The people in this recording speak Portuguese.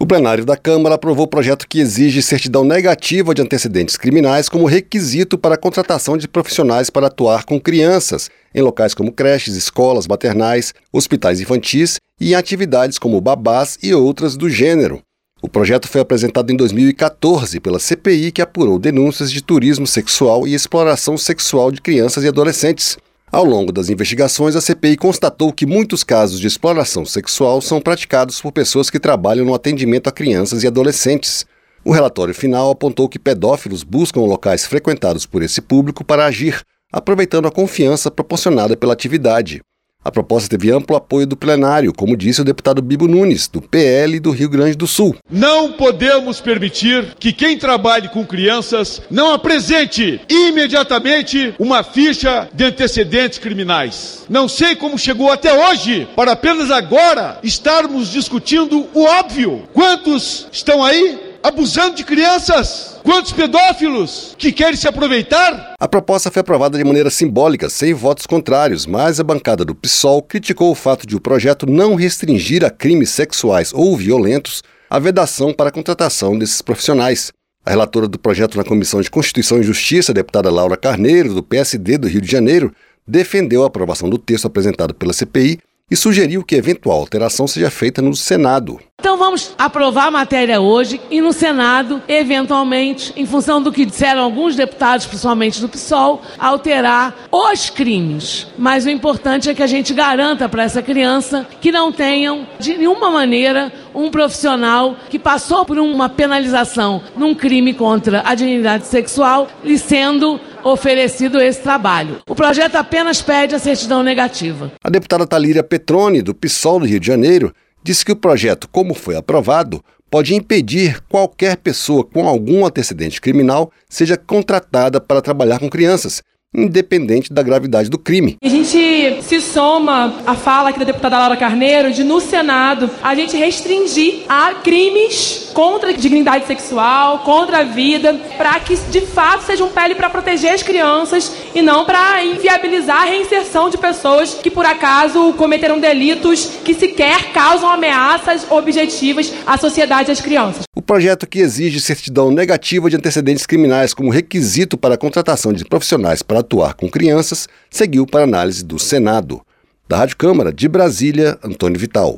O plenário da Câmara aprovou o projeto que exige certidão negativa de antecedentes criminais como requisito para a contratação de profissionais para atuar com crianças em locais como creches, escolas maternais, hospitais infantis e em atividades como babás e outras do gênero. O projeto foi apresentado em 2014 pela CPI, que apurou denúncias de turismo sexual e exploração sexual de crianças e adolescentes. Ao longo das investigações, a CPI constatou que muitos casos de exploração sexual são praticados por pessoas que trabalham no atendimento a crianças e adolescentes. O relatório final apontou que pedófilos buscam locais frequentados por esse público para agir, aproveitando a confiança proporcionada pela atividade. A proposta teve amplo apoio do plenário, como disse o deputado Bibo Nunes, do PL do Rio Grande do Sul. Não podemos permitir que quem trabalhe com crianças não apresente imediatamente uma ficha de antecedentes criminais. Não sei como chegou até hoje para apenas agora estarmos discutindo o óbvio. Quantos estão aí abusando de crianças? Quantos pedófilos que querem se aproveitar? A proposta foi aprovada de maneira simbólica, sem votos contrários, mas a bancada do PSOL criticou o fato de o projeto não restringir a crimes sexuais ou violentos a vedação para a contratação desses profissionais. A relatora do projeto na Comissão de Constituição e Justiça, deputada Laura Carneiro, do PSD do Rio de Janeiro, defendeu a aprovação do texto apresentado pela CPI e sugeriu que eventual alteração seja feita no Senado. Então vamos aprovar a matéria hoje e no Senado, eventualmente, em função do que disseram alguns deputados, principalmente do PSOL, alterar os crimes. Mas o importante é que a gente garanta para essa criança que não tenham, de nenhuma maneira, um profissional que passou por uma penalização num crime contra a dignidade sexual e sendo oferecido esse trabalho. O projeto apenas pede a certidão negativa. A deputada Talíria Petrone, do PSOL do Rio de Janeiro, disse que o projeto, como foi aprovado, pode impedir qualquer pessoa com algum antecedente criminal seja contratada para trabalhar com crianças, independente da gravidade do crime. A gente se soma à fala aqui da deputada Laura Carneiro de, no Senado, a gente restringir a crimes contra a dignidade sexual, contra a vida, para que de fato seja um pele para proteger as crianças e não para inviabilizar a reinserção de pessoas que por acaso cometeram delitos que sequer causam ameaças objetivas à sociedade e às crianças. O projeto que exige certidão negativa de antecedentes criminais como requisito para a contratação de profissionais para atuar com crianças seguiu para análise do Senado. Da Rádio Câmara de Brasília, Antônio Vital.